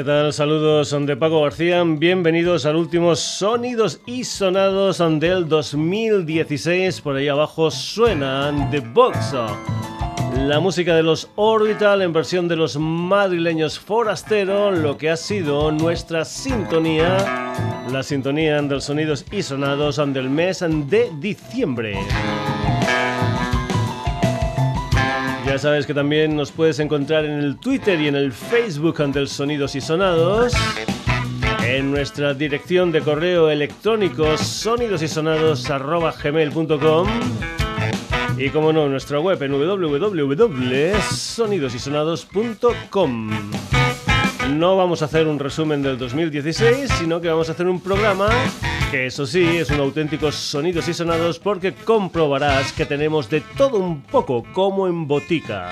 ¿Qué tal? Saludos son de Paco García. Bienvenidos al último Sonidos y Sonados del 2016. Por ahí abajo suenan The Box. La música de los Orbital en versión de los madrileños Forastero, lo que ha sido nuestra sintonía, la sintonía del Sonidos y Sonados del mes de diciembre. Ya sabes que también nos puedes encontrar en el Twitter y en el Facebook del Sonidos y Sonados. En nuestra dirección de correo electrónico sonidosysonados.gmail.com y como no, nuestra web en www.sonidosysonados.com. No vamos a hacer un resumen del 2016, sino que vamos a hacer un programa que eso sí es un auténtico sonidos y sonados porque comprobarás que tenemos de todo un poco como en botica.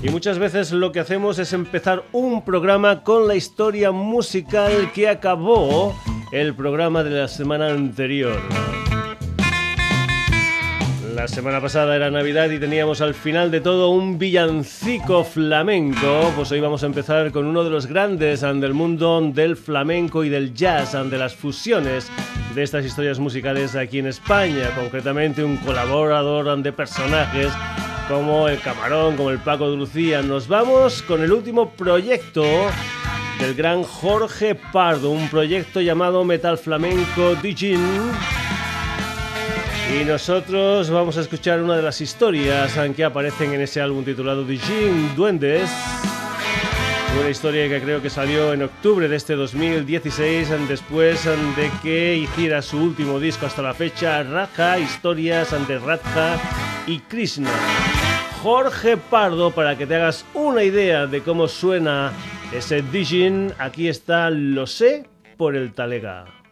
Y muchas veces lo que hacemos es empezar un programa con la historia musical que acabó el programa de la semana anterior. La semana pasada era Navidad y teníamos al final de todo un villancico flamenco. Pues hoy vamos a empezar con uno de los grandes del mundo del flamenco y del jazz, de las fusiones de estas historias musicales aquí en España. Concretamente un colaborador de personajes como el Camarón, como el Paco de Lucía. Nos vamos con el último proyecto del gran Jorge Pardo, un proyecto llamado Metal Flamenco Dijin y nosotros vamos a escuchar una de las historias que aparecen en ese álbum titulado The Duendes. Una historia que creo que salió en octubre de este 2016, después de que hiciera su último disco hasta la fecha, Raja, historias ante Radha y Krishna. Jorge Pardo, para que te hagas una idea de cómo suena ese Dijin, aquí está Lo sé por el Talega.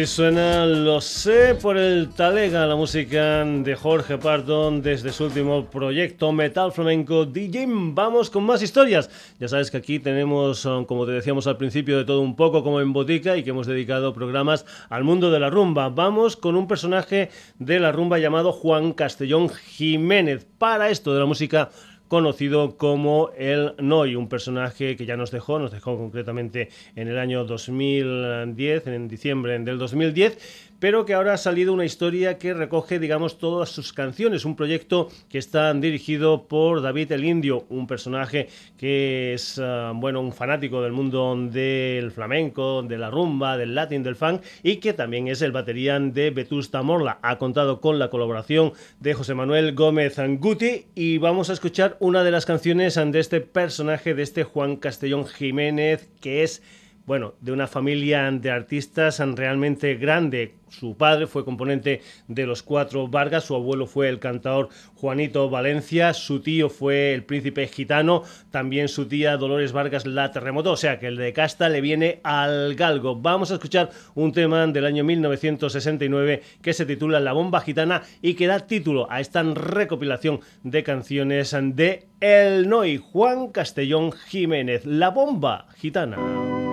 Así suena Lo sé por el Talega, la música de Jorge Pardón desde su último proyecto Metal Flamenco DJ. Vamos con más historias. Ya sabes que aquí tenemos, um, como te decíamos al principio, de todo un poco como en botica y que hemos dedicado programas al mundo de la rumba. Vamos con un personaje de la rumba llamado Juan Castellón Jiménez. Para esto de la música conocido como el Noi, un personaje que ya nos dejó, nos dejó concretamente en el año 2010, en diciembre del 2010 pero que ahora ha salido una historia que recoge, digamos, todas sus canciones. Un proyecto que está dirigido por David el Indio, un personaje que es, ah, bueno, un fanático del mundo del flamenco, de la rumba, del latín, del funk, y que también es el batería de Vetusta Morla. Ha contado con la colaboración de José Manuel Gómez Anguti y vamos a escuchar una de las canciones de este personaje, de este Juan Castellón Jiménez, que es bueno, de una familia de artistas realmente grande. Su padre fue componente de los Cuatro Vargas, su abuelo fue el cantador Juanito Valencia, su tío fue el príncipe gitano, también su tía Dolores Vargas la terremoto, o sea que el de casta le viene al galgo. Vamos a escuchar un tema del año 1969 que se titula La bomba gitana y que da título a esta recopilación de canciones de El Noi, Juan Castellón Jiménez, La bomba gitana.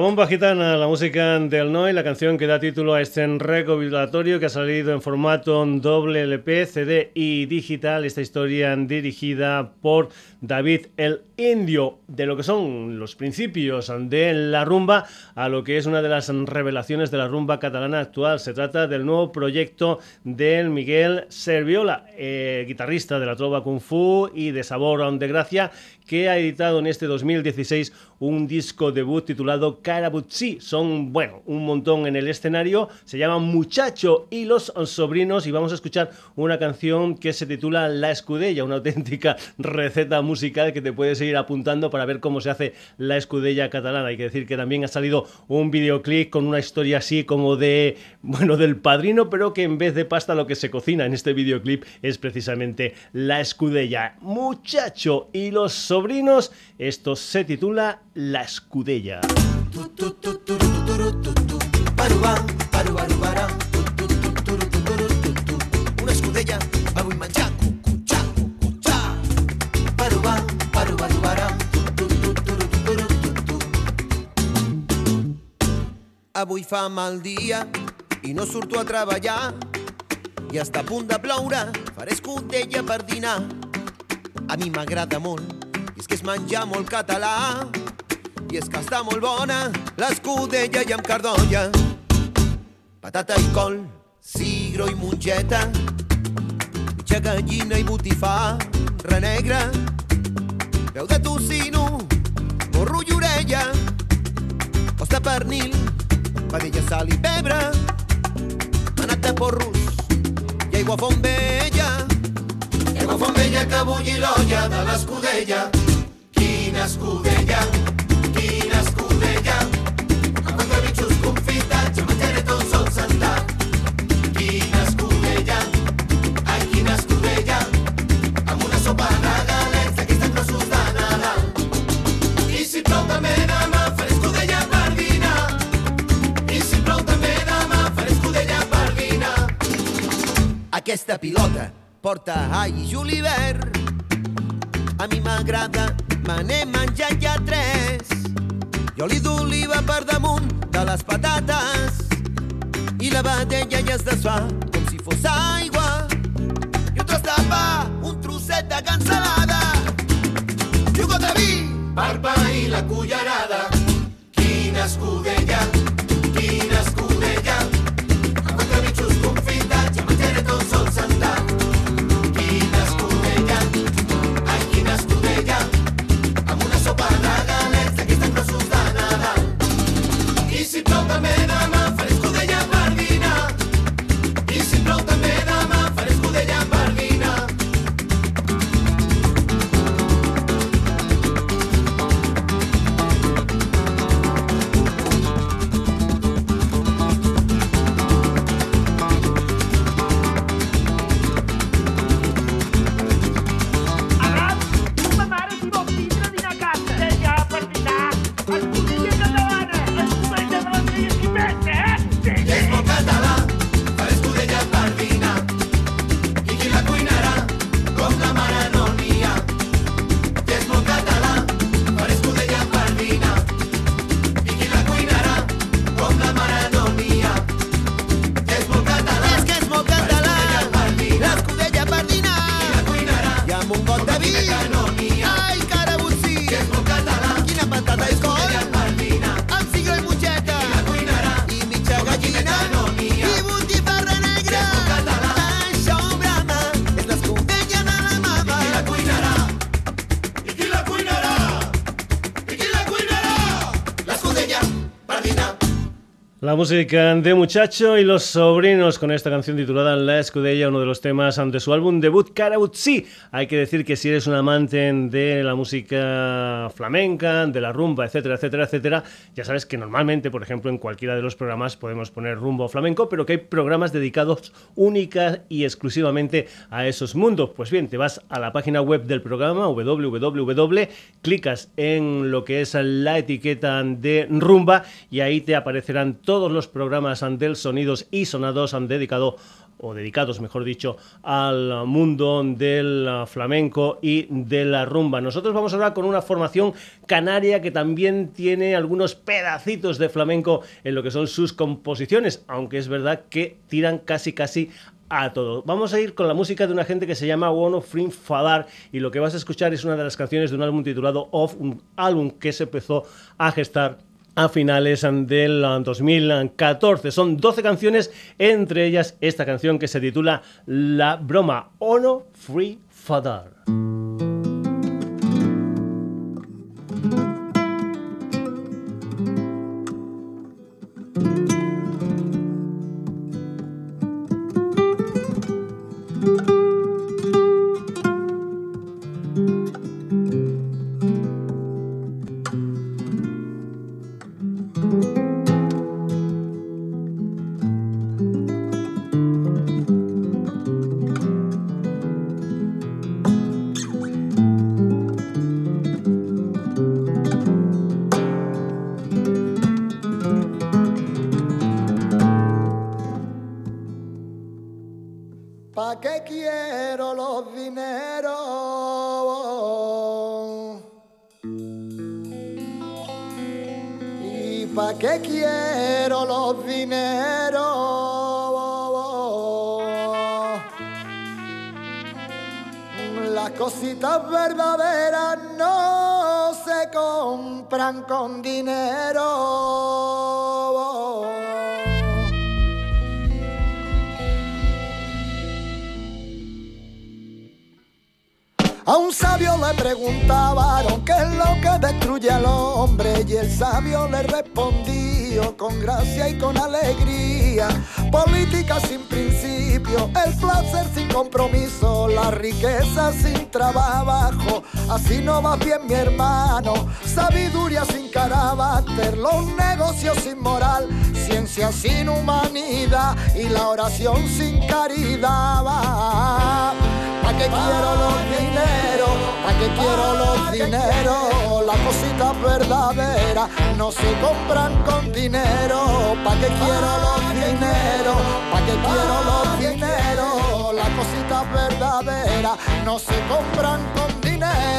Bomba Gitana, la música del Noi, la canción que da título a este recopilatorio que ha salido en formato doble LP, CD y digital. Esta historia dirigida por David el Indio, de lo que son los principios de la rumba a lo que es una de las revelaciones de la rumba catalana actual. Se trata del nuevo proyecto del Miguel Serviola, eh, guitarrista de la trova Kung Fu y de Sabor de Gracia, que ha editado en este 2016 un disco debut titulado Karabutsi. Son, bueno, un montón en el escenario. Se llama Muchacho y los sobrinos y vamos a escuchar una canción que se titula La Escudella, una auténtica receta musical que te puedes apuntando para ver cómo se hace la escudella catalana. Hay que decir que también ha salido un videoclip con una historia así como de, bueno, del padrino, pero que en vez de pasta lo que se cocina en este videoclip es precisamente la escudella. Muchacho y los sobrinos, esto se titula La escudella. Una escudella Avui fa mal dia i no surto a treballar. I està a punt de ploure faré escudella per dinar. A mi m'agrada molt i és que és menjar molt català. I és que està molt bona l'escudella i amb cardolla. Patata i col, sigro i mongeta, mitja gallina i botifà, renegra, peu de tocino, morro i orella, costa pernil, vedella, sal i pebre, manat de porros i aigua font vella, aigua font vella que bulli l'olla de l'escudella, quina escudella, quina escudella, Aquesta pilota porta all i julivert. A mi m'agrada, me n'he menjat ja tres. I oli d'oliva per damunt de les patates. I la vedella ja es desfà com si fos aigua. I un tros de pa, un trosset de cansalada. I un got de vi per pair la cullerada. Quina escudella, La música de Muchacho y los sobrinos con esta canción titulada La Escudella, uno de los temas de su álbum debut Karautsi. Hay que decir que si eres un amante de la música flamenca, de la rumba, etcétera, etcétera, etcétera, ya sabes que normalmente, por ejemplo, en cualquiera de los programas podemos poner rumbo flamenco, pero que hay programas dedicados única y exclusivamente a esos mundos. Pues bien, te vas a la página web del programa www, clicas en lo que es la etiqueta de rumba y ahí te aparecerán todos los programas del sonidos y sonados han dedicado o dedicados, mejor dicho, al mundo del flamenco y de la rumba. Nosotros vamos a hablar con una formación canaria que también tiene algunos pedacitos de flamenco en lo que son sus composiciones, aunque es verdad que tiran casi casi a todo. Vamos a ir con la música de una gente que se llama Wono Frim Fadar y lo que vas a escuchar es una de las canciones de un álbum titulado Off, un álbum que se empezó a gestar a finales del 2014. Son 12 canciones, entre ellas esta canción que se titula La Broma, Ono Free Fadar. no se compran con dinero. ¿Pa' qué quiero los dinero? ¿Pa' qué quiero los dinero? Las cositas verdaderas no se compran con dinero.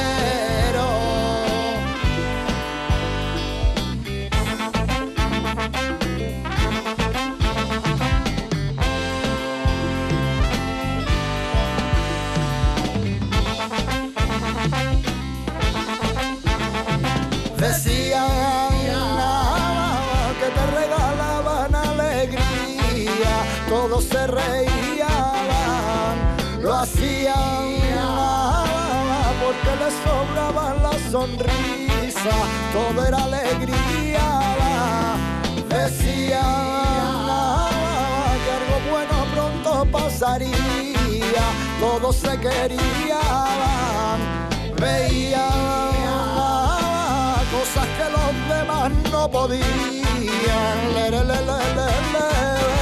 se reían, lo hacían porque les sobraba la sonrisa, todo era alegría, decían que algo bueno pronto pasaría, todos se querían, veían cosas que los demás no podían. Le, le, le,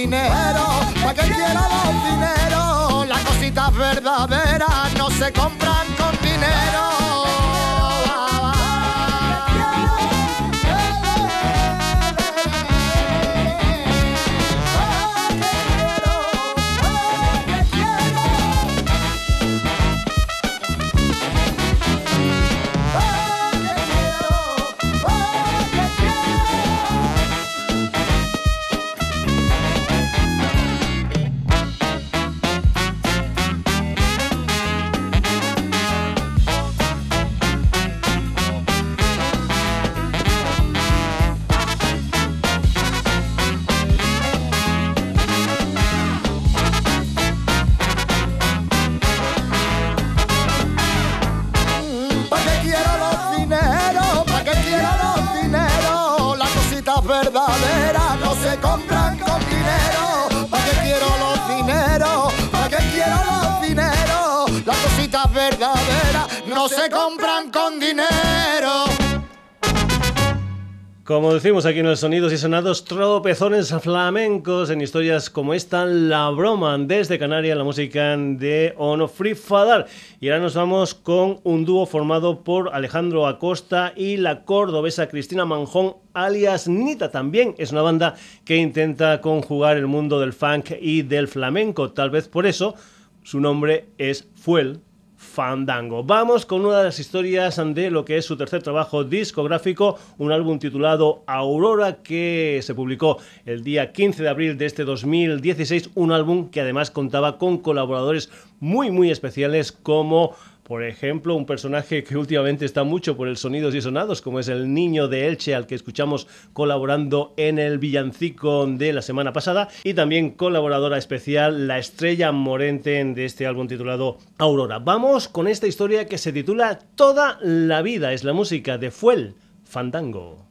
dinero, para que quiera los dinero. Las cositas verdaderas no se compran con dinero. Como decimos aquí en los Sonidos y Sonados, tropezones flamencos en historias como esta, La Broma, desde Canarias, la música de Ono Free Fadar. Y ahora nos vamos con un dúo formado por Alejandro Acosta y la cordobesa Cristina Manjón, alias Nita. También es una banda que intenta conjugar el mundo del funk y del flamenco. Tal vez por eso su nombre es Fuel Fandango. Vamos con una de las historias de lo que es su tercer trabajo discográfico, un álbum titulado Aurora que se publicó el día 15 de abril de este 2016, un álbum que además contaba con colaboradores muy muy especiales como por ejemplo, un personaje que últimamente está mucho por el sonidos y sonados, como es el niño de Elche al que escuchamos colaborando en el villancico de la semana pasada, y también colaboradora especial, la estrella morente de este álbum titulado Aurora. Vamos con esta historia que se titula Toda la vida, es la música de Fuel Fandango.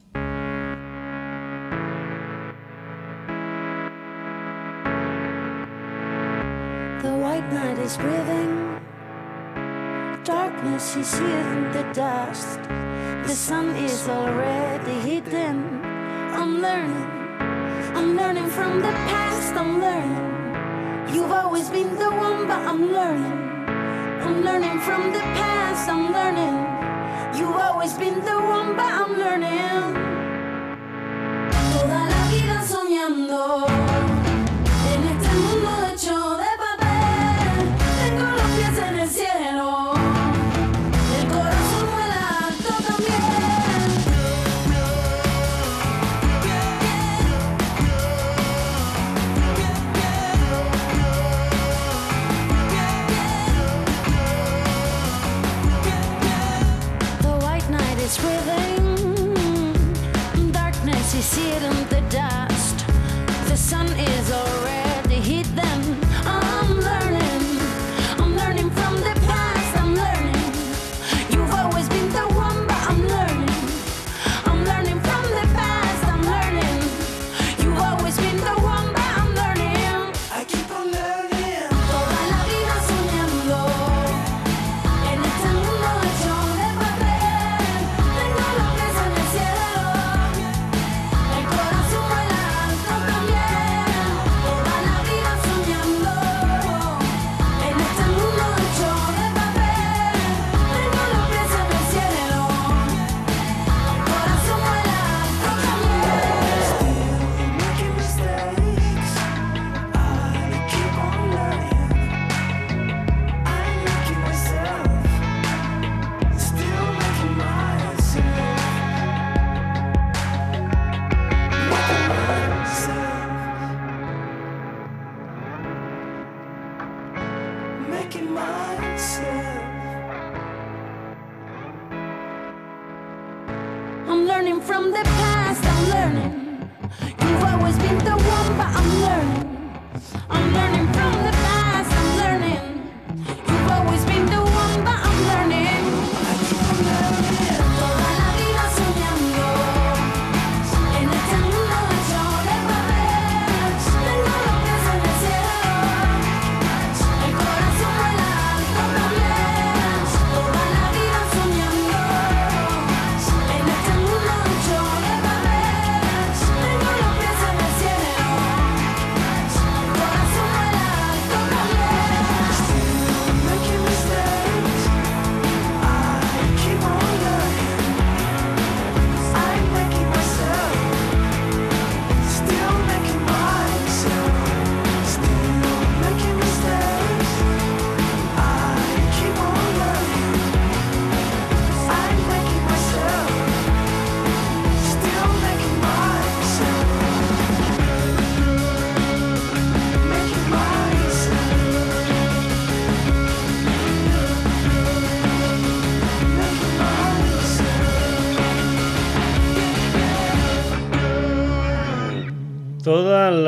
Darkness is in the dust. The sun is already hidden. I'm learning, I'm learning from the past. I'm learning. You've always been the one, but I'm learning. I'm learning from the past. I'm learning. You've always been the one, but I'm learning. Toda la vida soñando.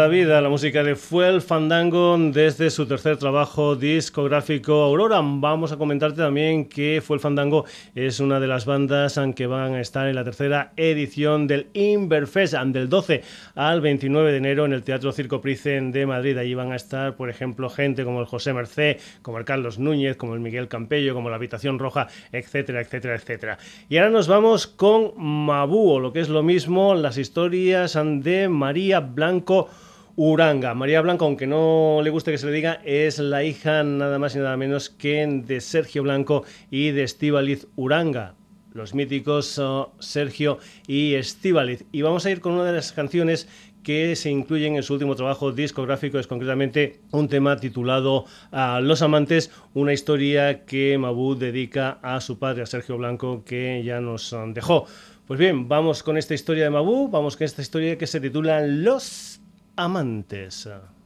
La vida la música de Fuel Fandango desde su tercer trabajo discográfico Aurora. Vamos a comentarte también que Fuel Fandango es una de las bandas que van a estar en la tercera edición del Inverfest del 12 al 29 de enero en el Teatro Circo Pricen de Madrid. Allí van a estar, por ejemplo, gente como el José Mercé, como el Carlos Núñez, como el Miguel Campello, como la Habitación Roja, etcétera, etcétera, etcétera. Y ahora nos vamos con Mabu, o lo que es lo mismo, las historias de María Blanco Uranga. María Blanco, aunque no le guste que se le diga, es la hija nada más y nada menos que de Sergio Blanco y de Estíbaliz Uranga. Los míticos oh, Sergio y Estíbaliz. Y vamos a ir con una de las canciones que se incluyen en su último trabajo discográfico, es concretamente un tema titulado a Los Amantes, una historia que Mabú dedica a su padre, a Sergio Blanco, que ya nos dejó. Pues bien, vamos con esta historia de Mabú, vamos con esta historia que se titula Los Amantes. Dime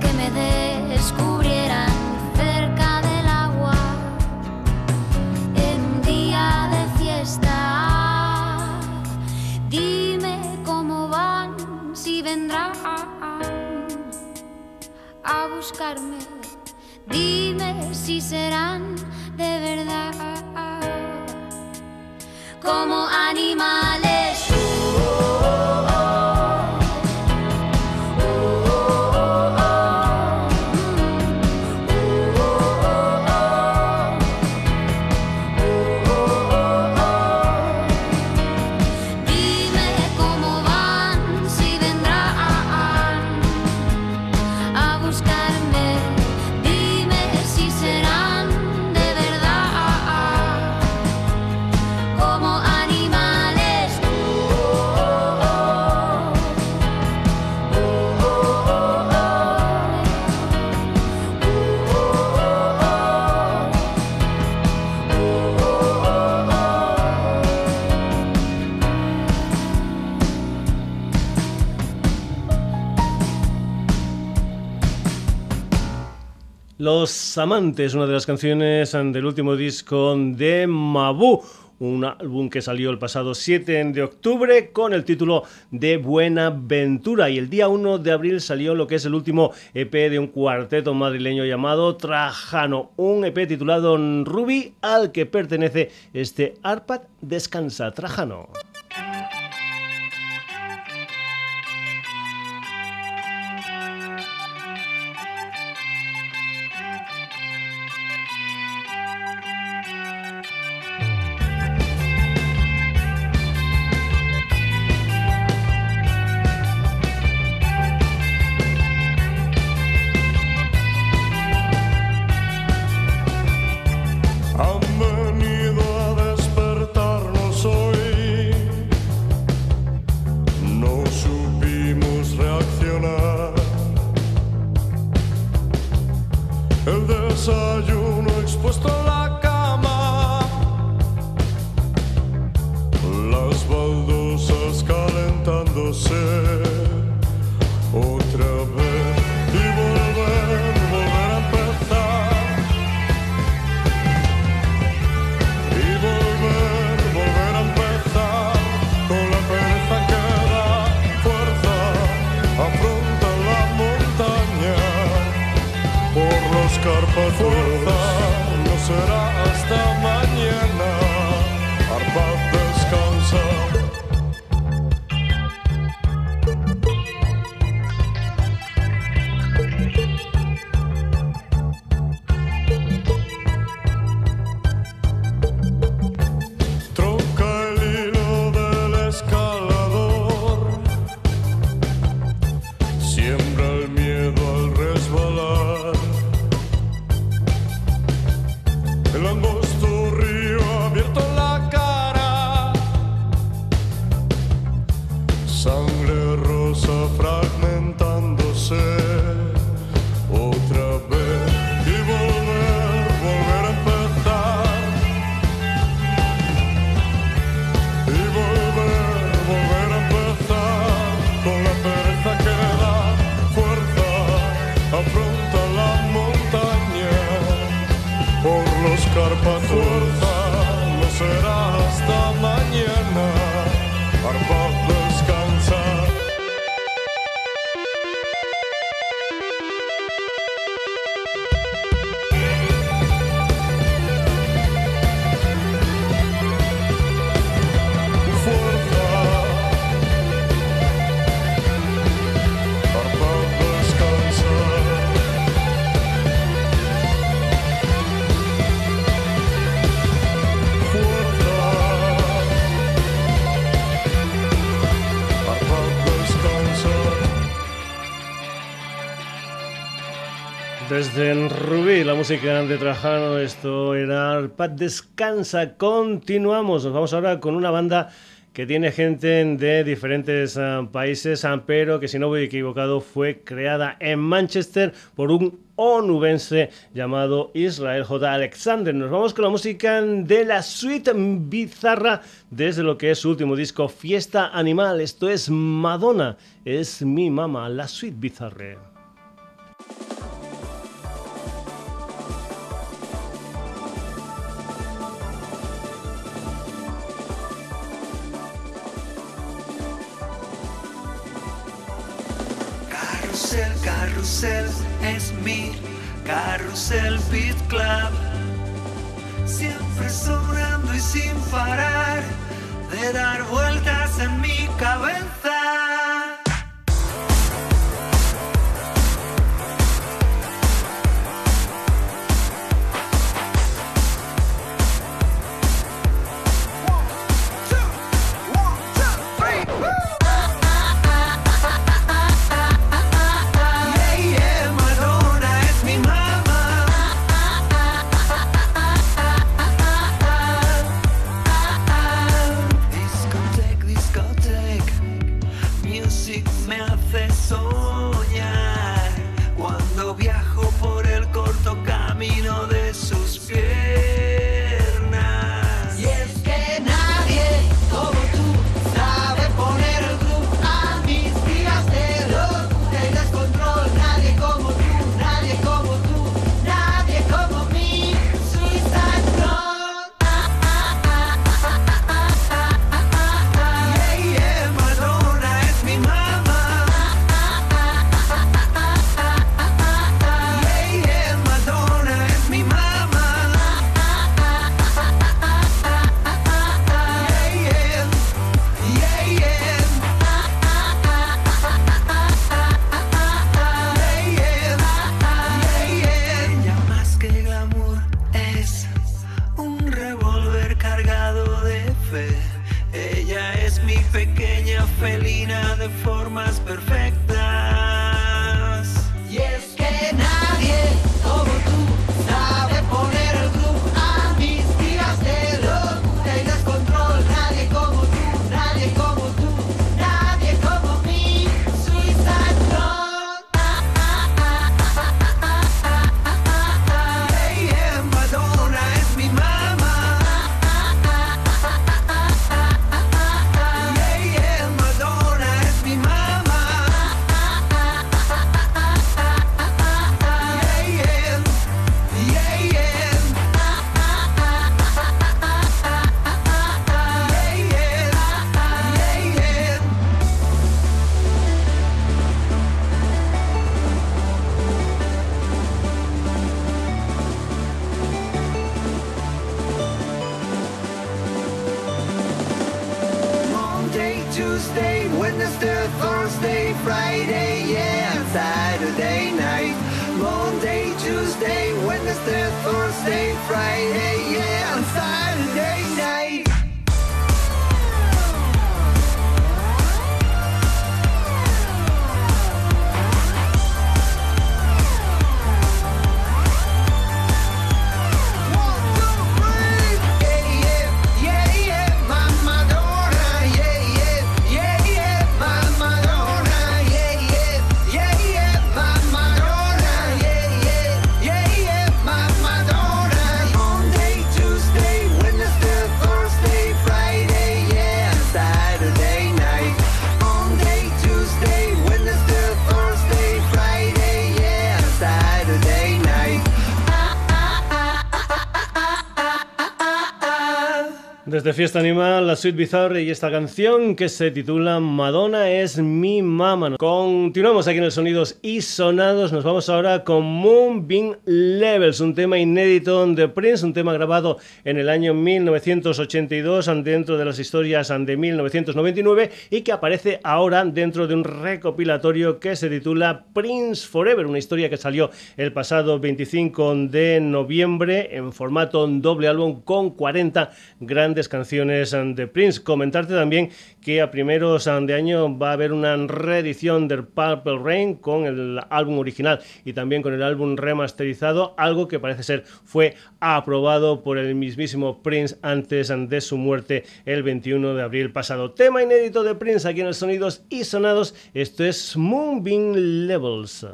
que me descubrieran cerca del agua en un día de fiesta. Dime cómo van, si vendrán a buscarme. Dime si serán de verdad como animales. Los Amantes, una de las canciones del último disco de Mabu un álbum que salió el pasado 7 de octubre con el título de Buena Ventura y el día 1 de abril salió lo que es el último EP de un cuarteto madrileño llamado Trajano, un EP titulado Ruby al que pertenece este Arpad Descansa Trajano. Desde Rubí, la música de Trajano, esto era Paz Descansa. Continuamos, nos vamos ahora con una banda que tiene gente de diferentes ah, países, ah, pero que si no voy equivocado fue creada en Manchester por un onubense llamado Israel J. Alexander. Nos vamos con la música de la suite bizarra desde lo que es su último disco Fiesta Animal. Esto es Madonna, es mi mamá, la suite bizarre. Carrusel es mi carrusel Beat Club. Siempre sobrando y sin parar de dar vueltas en mi cabeza. Desde Fiesta Animal, la Suite Bizarre y esta canción que se titula Madonna es mi mamá. Continuamos aquí en el Sonidos y Sonados. Nos vamos ahora con Moonbeam Levels, un tema inédito de Prince, un tema grabado en el año 1982 dentro de las historias de 1999 y que aparece ahora dentro de un recopilatorio que se titula Prince Forever, una historia que salió el pasado 25 de noviembre en formato doble álbum con 40 grandes canciones um, de Prince. Comentarte también que a primeros um, de año va a haber una reedición del Purple Rain con el álbum original y también con el álbum remasterizado, algo que parece ser fue aprobado por el mismísimo Prince antes um, de su muerte el 21 de abril pasado. Tema inédito de Prince aquí en el Sonidos y Sonados. Esto es Moonbeam Levels.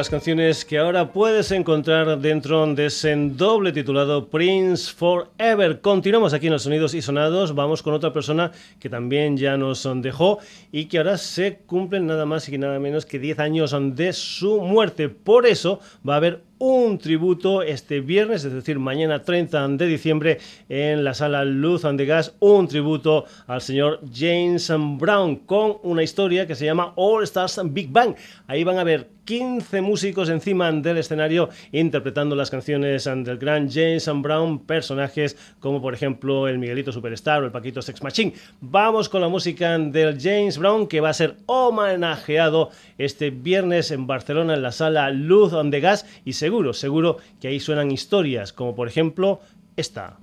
las canciones que ahora puedes encontrar dentro de ese doble titulado Prince Forever. Continuamos aquí en los sonidos y sonados, vamos con otra persona que también ya nos dejó y que ahora se cumplen nada más y nada menos que 10 años de su muerte. Por eso va a haber un tributo este viernes, es decir, mañana 30 de diciembre en la sala Luz and the Gas, un tributo al señor James Brown con una historia que se llama All Stars Big Bang. Ahí van a ver 15 músicos encima del escenario interpretando las canciones del gran James Brown, personajes como por ejemplo el Miguelito Superstar o el Paquito Sex Machine. Vamos con la música del James Brown que va a ser homenajeado este viernes en Barcelona en la sala Luz on the Gas y se seguro, seguro que ahí suenan historias, como por ejemplo esta.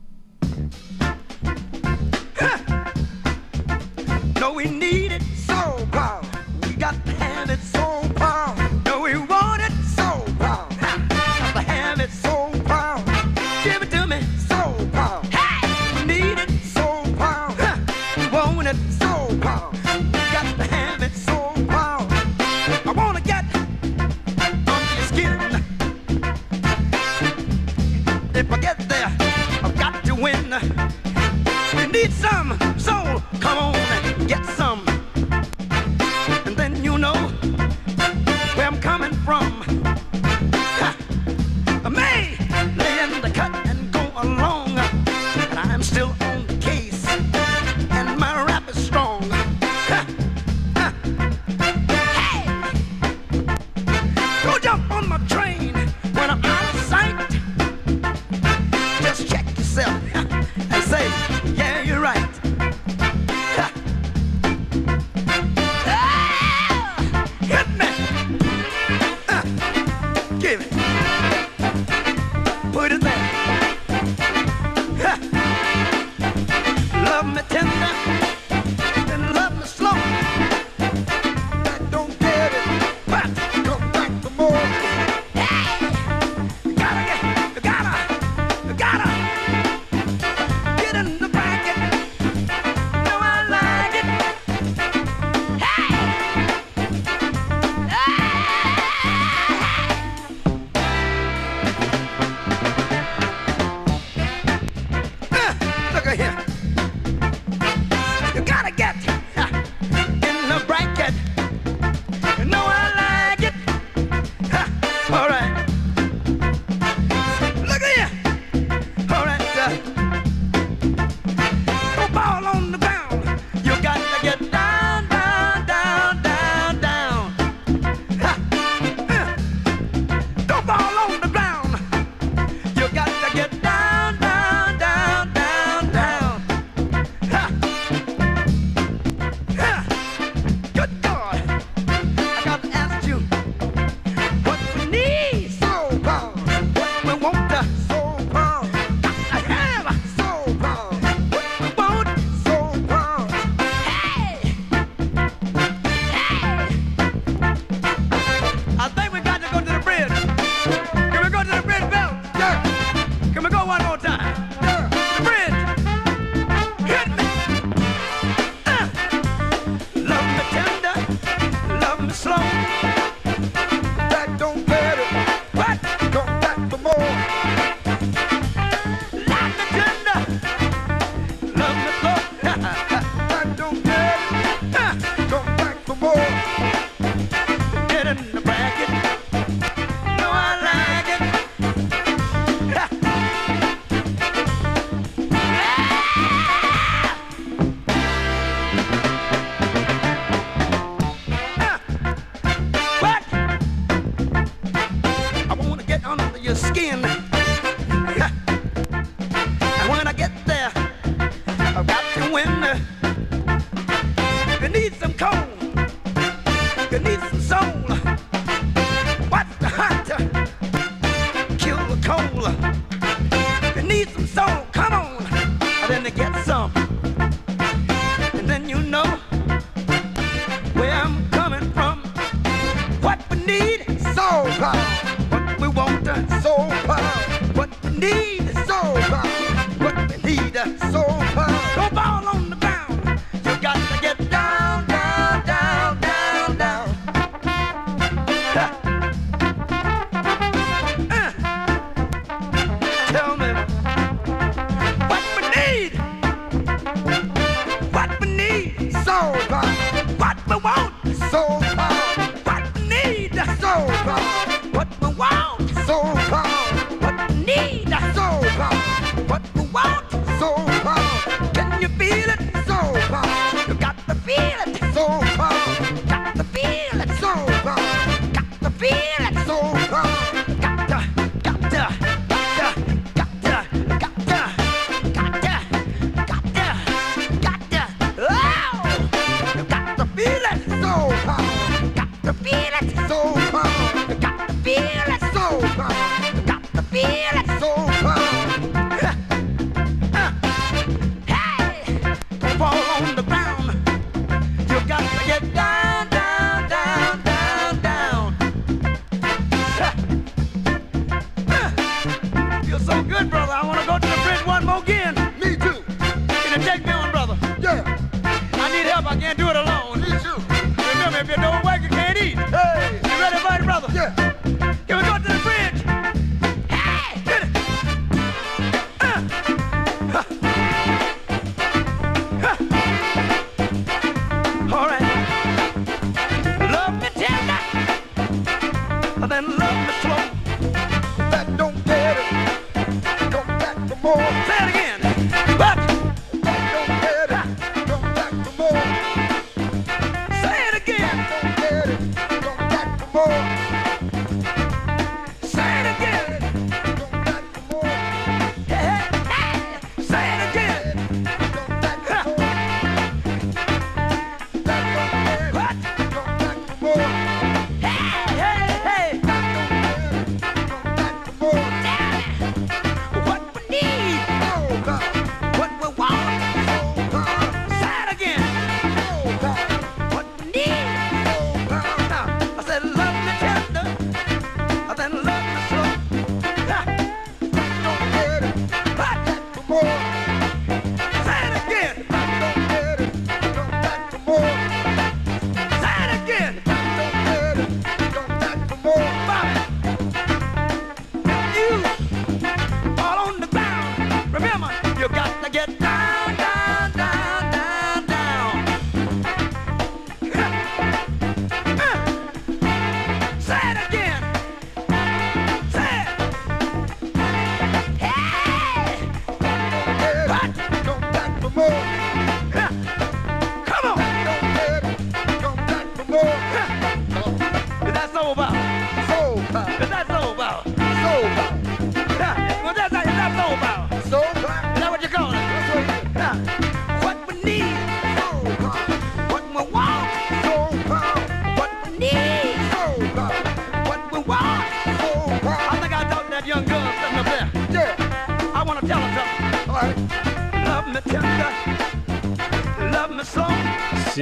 need some, soul? come on.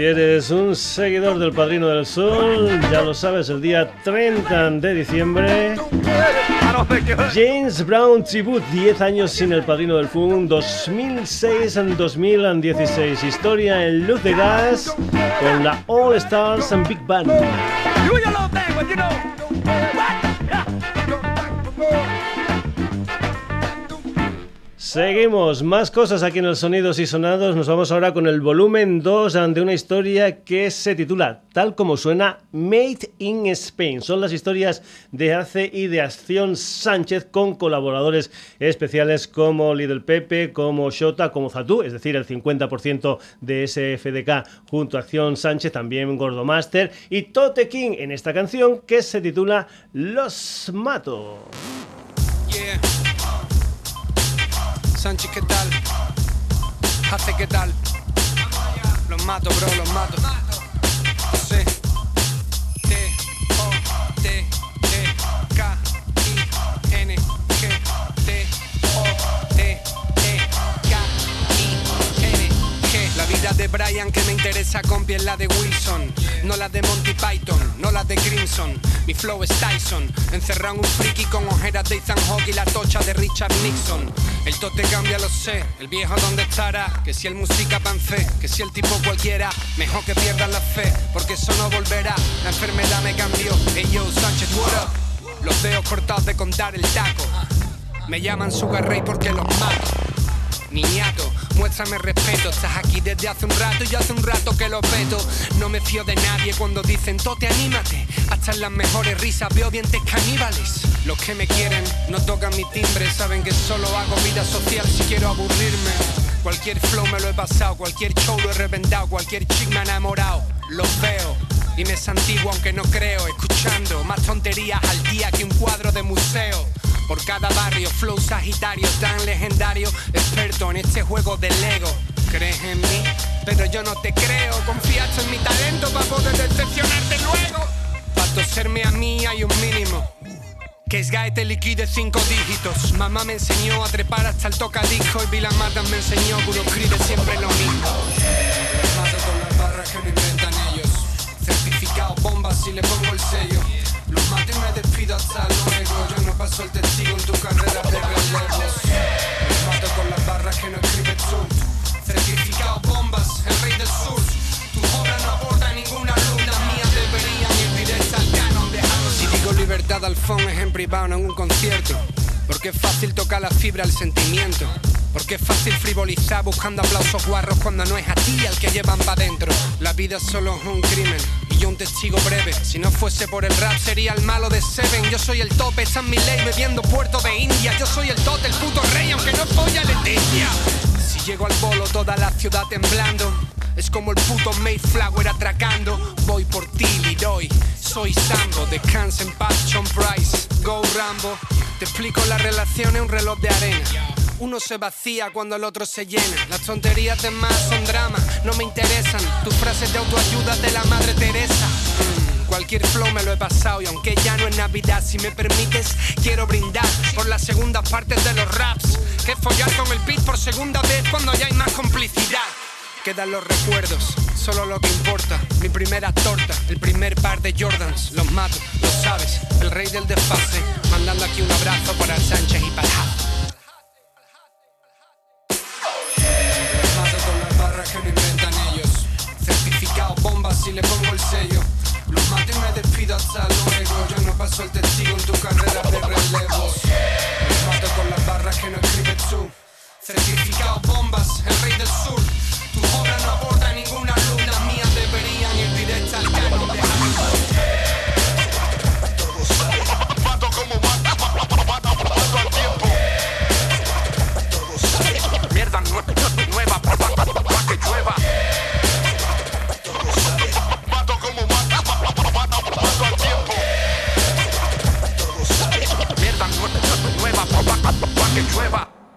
Eres un seguidor del Padrino del Sol, ya lo sabes, el día 30 de diciembre, James Brown Tribute, 10 años sin el Padrino del Fun, 2006 en 2016, historia en luz de gas con la All Stars and Big Band. Seguimos, más cosas aquí en el Sonidos y Sonados. Nos vamos ahora con el volumen 2 de una historia que se titula, tal como suena, Made in Spain. Son las historias de Ace y de Acción Sánchez con colaboradores especiales como Lidl Pepe, como Shota, como Zatú, es decir, el 50% de SFDK junto a Acción Sánchez, también Gordomaster y Tote King en esta canción que se titula Los Mato. Yeah. Sánchez, ¿qué tal? Hace, ¿qué tal? Los mato, bro, los mato. Vida de Brian que me interesa con piel la de Wilson, no la de Monty Python, no la de Crimson. Mi flow es Tyson, encerrado en un friki con ojeras de Ethan Hawke y la tocha de Richard Nixon. El tote cambia, lo sé, el viejo dónde estará, que si el música pan fe, que si el tipo cualquiera, mejor que pierdan la fe, porque eso no volverá. La enfermedad me cambió, yo, Sánchez, what up? Los dedos cortados de contar el taco. Me llaman Sugar Ray porque los mato. Niñato, muéstrame respeto. Estás aquí desde hace un rato y hace un rato que lo peto. No me fío de nadie cuando dicen tote, anímate. Hasta en las mejores risas veo dientes caníbales. Los que me quieren no tocan mi timbre, saben que solo hago vida social si quiero aburrirme. Cualquier flow me lo he pasado, cualquier show lo he reventado, cualquier chick me ha enamorado. Los veo. Y me santiguo aunque no creo, escuchando más tonterías al día que un cuadro de museo. Por cada barrio, flow sagitario tan legendario, experto en este juego del Lego. ¿Crees en mí? Pero yo no te creo. Confiaste en mi talento para poder decepcionarte luego. Para toserme a mí hay un mínimo. Que es gaete liquide cinco dígitos. Mamá me enseñó a trepar hasta el tocadisco y Vila Martin me enseñó que uno escribe siempre lo mismo. Mato con las barras que inventan ellos. Certificado bombas si le pongo el sello. Los mato y me despido hasta luego. Yo no paso el testigo en tu carrera de relevos. Los mato con las barras que no escribes tú. Certificado bombas, el rey del sur. Tu obra no aborda ninguna luna mía. Deberían ir directa al canon de. Si digo libertad al phone es en privado, no en un concierto. Porque es fácil tocar la fibra al sentimiento. Porque es fácil frivolizar buscando aplausos guarros cuando no es a ti al que llevan pa' dentro. La vida solo es un crimen un testigo breve. Si no fuese por el rap sería el malo de Seven. Yo soy el tope, esa es mi ley bebiendo puerto de India. Yo soy el tote, el puto rey, aunque no folla Leticia. Si llego al bolo toda la ciudad temblando. Es como el puto Mayflower atracando. Voy por ti, Leroy. Soy Sambo, descansa en paz, Price. Go Rambo. Te explico la relación, es un reloj de arena. Uno se vacía cuando el otro se llena. Las tonterías de más son drama, no me interesan. Tus frases de autoayuda de la madre Teresa. Mm, Cualquier flow me lo he pasado y aunque ya no es Navidad, si me permites, quiero brindar por las segundas partes de los raps. Que follar con el beat por segunda vez cuando ya hay más complicidad. Quedan los recuerdos, solo lo que importa. Mi primera torta, el primer par de Jordans. Los mato, lo sabes, el rey del desfase. Mandando aquí un abrazo para Sánchez y para si le pongo el sello. Los mato y me despido hasta luego. Yo no paso el testigo en tu carrera de relevos. Los mato con las barras que no escribes tú. Certificado bombas, el rey del sur. Tu obra no aborda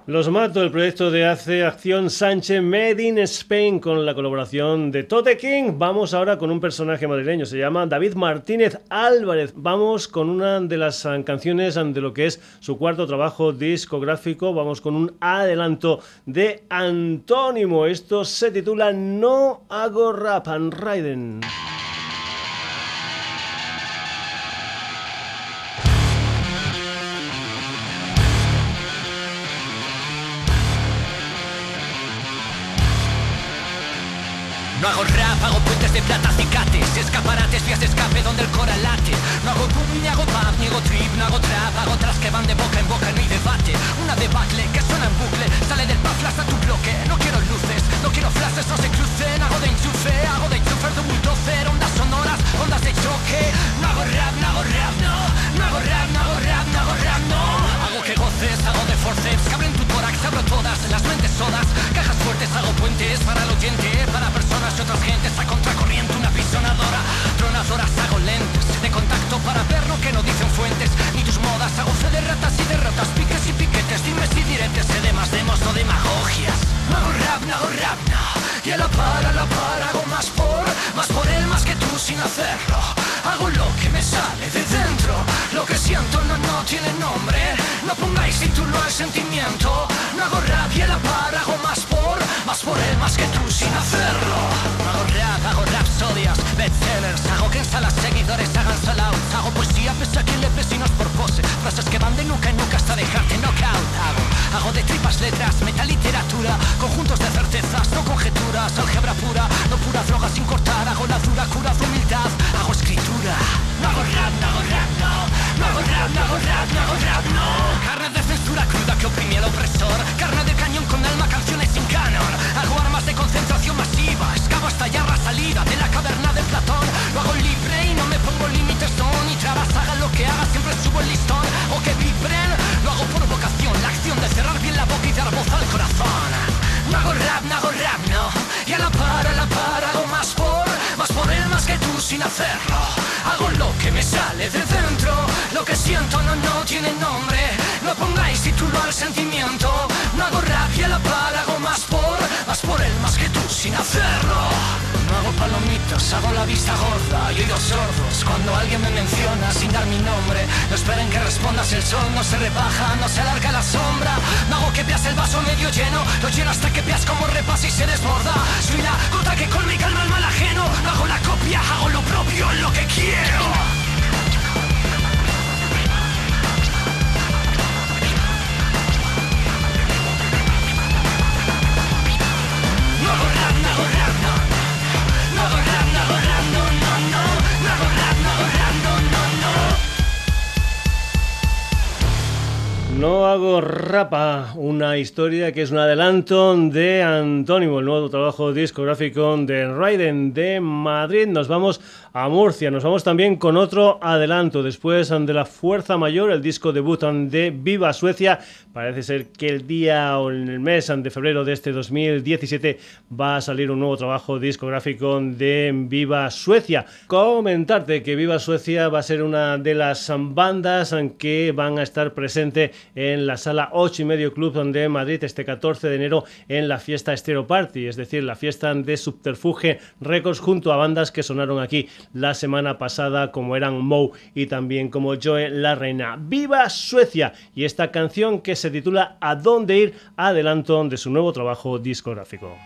Los Mato, el proyecto de Hace Acción Sánchez Made in Spain con la colaboración de Tote King. Vamos ahora con un personaje madrileño, se llama David Martínez Álvarez. Vamos con una de las canciones de lo que es su cuarto trabajo discográfico. Vamos con un adelanto de Antónimo. Esto se titula No hago rap and riding. No hago rap, hago puentes de plata, cicates Escaparates, vías de escape donde el coral late. No hago boom, ni hago pop, ni hago trip, no hago trap Hago tras que van de boca en boca, no hay debate. Una debacle que suena en bucle Sale del puff hasta tu bloque. No quiero luces, no quiero flashes, no se crucen Hago de enchufe, hago de enchufer de bulldozer Ondas sonoras, ondas de choque. No hago rap, no hago rap, no No hago rap, no hago rap, no hago rap, no. Hago que goces, hago de forceps Que abren tu tórax, abro todas las mentes sodas. Cajas fuertes, hago puentes para el oyente Otras gentes a contracorriente Una pisonadora, tronadoras hago lentes De contacto para ver lo que no dicen fuentes. Ni tus modas, hago fe de ratas y derrotas Piques y piquetes, dimes y diretes Sé de más demos, no demagogias hago rap, no hago rap, no Y a la par, a la par, hago más por Más por él, más que tú sin hacerlo. Hago lo que me sale de dentro Lo que siento no, no tiene nombre. No pongáis título al sentimiento. No hago rap y a la par hago más más que Hago rap, hago rapsodias, bestsellers. Hago que salas seguidores hagan sellouts Hago poesía pese a quien le es por pose. Frases que van de nunca en nunca hasta dejarte knockout. Hago, hago de tripas letras, metaliteratura Conjuntos de certezas, no conjeturas. Álgebra pura, no pura droga sin cortar. Hago la dura cura de humildad, hago escritura. No hago rap, no hago rap, no. No hago rap, no hago rap, no hago rap, no. Carne de censura cruda que oprimía al opresor. Carne de cañón con alma, canciones Hago armas de concentración masiva Escavo hasta hallar la salida de la caverna de Platón. Lo hago libre y no me pongo límites, no Ni trabas, haga lo que haga, siempre subo el listón. O que vibren, lo hago por vocación La acción de cerrar bien la boca y dar voz al corazón. No hago rap, no hago rap, no. Y a la par, a la par, hago más por Más por él, más que tú sin hacerlo. Hago lo que me sale de dentro Lo que siento no, no tiene nombre. No pongáis título al sentimiento hago rap y a la par hago más por Más por él, más que tú sin hacerlo. No hago palomitas, hago la vista gorda y oídos sordos Cuando alguien me menciona sin dar mi nombre. No esperen que respondas, el sol no se rebaja, no se alarga la sombra. No hago que veas el vaso medio lleno Lo lleno hasta que veas como repasa y se desborda. Soy la gota que colma y calma el mal ajeno. No hago la copia, hago lo propio, lo que quiero no hago rapa, una historia que es un adelanto de Antónimo, el nuevo trabajo discográfico de Raiden de Madrid. Nos vamos a Murcia, nos vamos también con otro adelanto. Después de La Fuerza Mayor, el disco debut de Viva Suecia. Parece ser que el día o en el mes de febrero de este 2017 va a salir un nuevo trabajo discográfico de Viva Suecia. Comentarte que Viva Suecia va a ser una de las bandas que van a estar presentes en la sala 8 y medio Club de Madrid este 14 de enero en la fiesta Estero Party, es decir, la fiesta de Subterfuge Records junto a bandas que sonaron aquí la semana pasada como eran Moe y también como Joe La Reina. ¡Viva Suecia! Y esta canción que se titula ¿A dónde ir? Adelanto de su nuevo trabajo discográfico.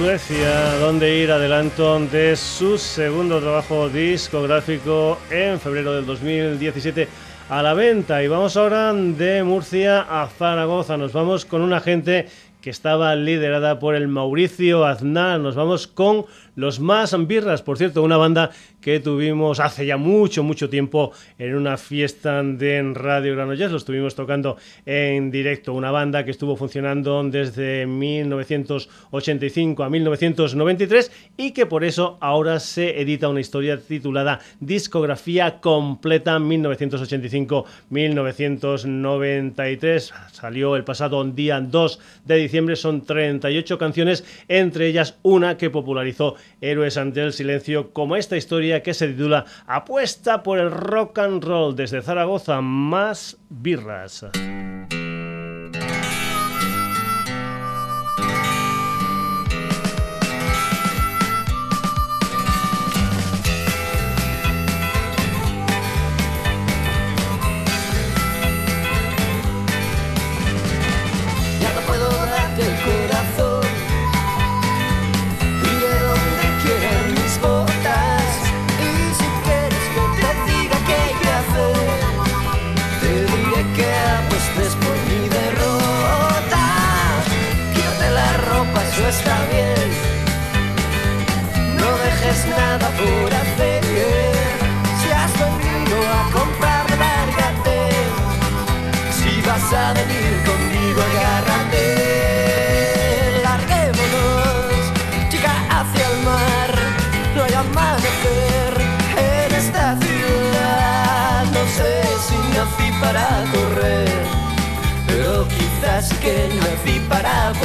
Suecia, donde ir adelanto de su segundo trabajo discográfico en febrero del 2017 a la venta. Y vamos ahora de Murcia a Zaragoza. Nos vamos con una gente que estaba liderada por el Mauricio Aznar. Nos vamos con los Más Birras, por cierto, una banda que tuvimos hace ya mucho, mucho tiempo en una fiesta de Radio Granollers. Lo estuvimos tocando en directo. Una banda que estuvo funcionando desde 1985 a 1993 y que por eso ahora se edita una historia titulada Discografía Completa 1985-1993. Salió el pasado día 2 de diciembre. Son 38 canciones, entre ellas una que popularizó Héroes ante el Silencio, como esta historia que se titula Apuesta por el rock and roll desde Zaragoza, más birras.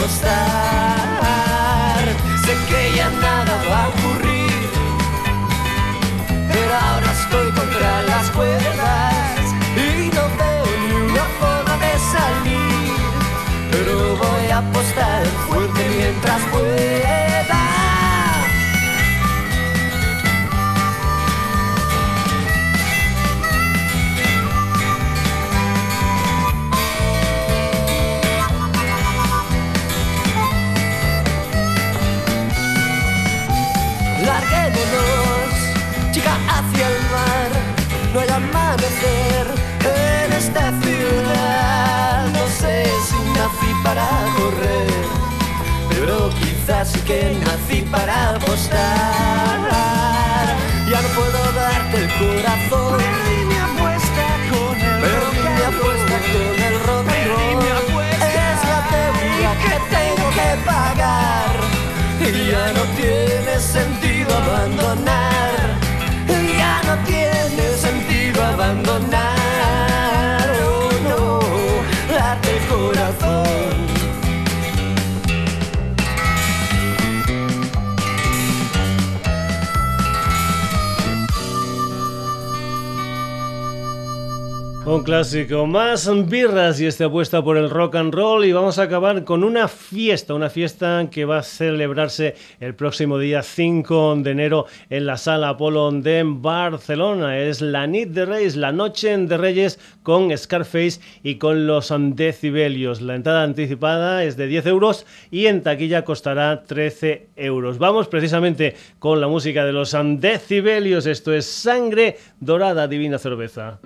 Para quizás sí que nací para apostar. Ya no puedo darte el corazón. Un clásico, más birras y esta apuesta por el rock and roll y vamos a acabar con una fiesta, una fiesta que va a celebrarse el próximo día 5 de enero en la Sala Apolo de Barcelona. Es la Nit de Reyes, la Noche de Reyes con Scarface y con los Decibelios. La entrada anticipada es de 10 euros y en taquilla costará 13 euros. Vamos precisamente con la música de los Decibelios. Esto es Sangre Dorada Divina Cerveza.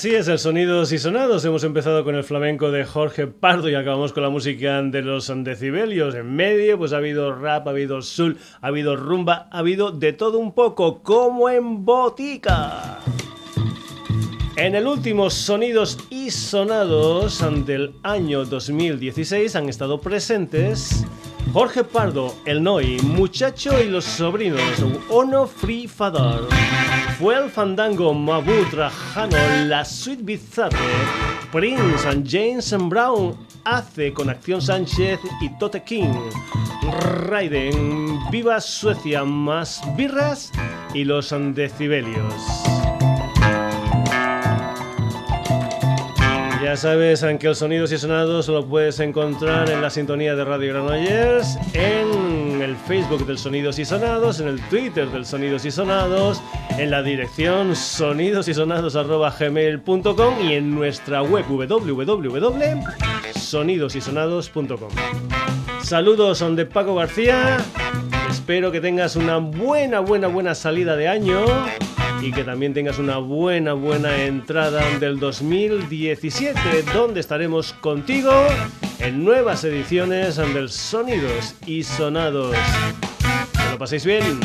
Así es, el Sonidos y Sonados. Hemos empezado con el flamenco de Jorge Pardo y acabamos con la música de los decibelios. En medio, pues ha habido rap, ha habido soul, ha habido rumba, ha habido de todo un poco, como en botica. En el último Sonidos y Sonados del año 2016 han estado presentes Jorge Pardo, El Noi, Muchacho y los Sobrinos, Ono Free Father. Fue el fandango Mabu Trajano, La Sweet Bizarre, Prince and James Brown, Hace con Acción Sánchez y Tote King. Raiden, Viva Suecia, más birras y los decibelios. Ya sabes que los sonidos y sonados lo puedes encontrar en la sintonía de Radio Granollers, en el Facebook del Sonidos y Sonados, en el Twitter del Sonidos y Sonados, en la dirección sonidosysonados.gmail.com y en nuestra web www.sonidosysonados.com. Saludos son de Paco García. Espero que tengas una buena, buena, buena salida de año y que también tengas una buena, buena entrada del 2017, donde estaremos contigo en nuevas ediciones del Sonidos y Sonados. Que lo paséis bien.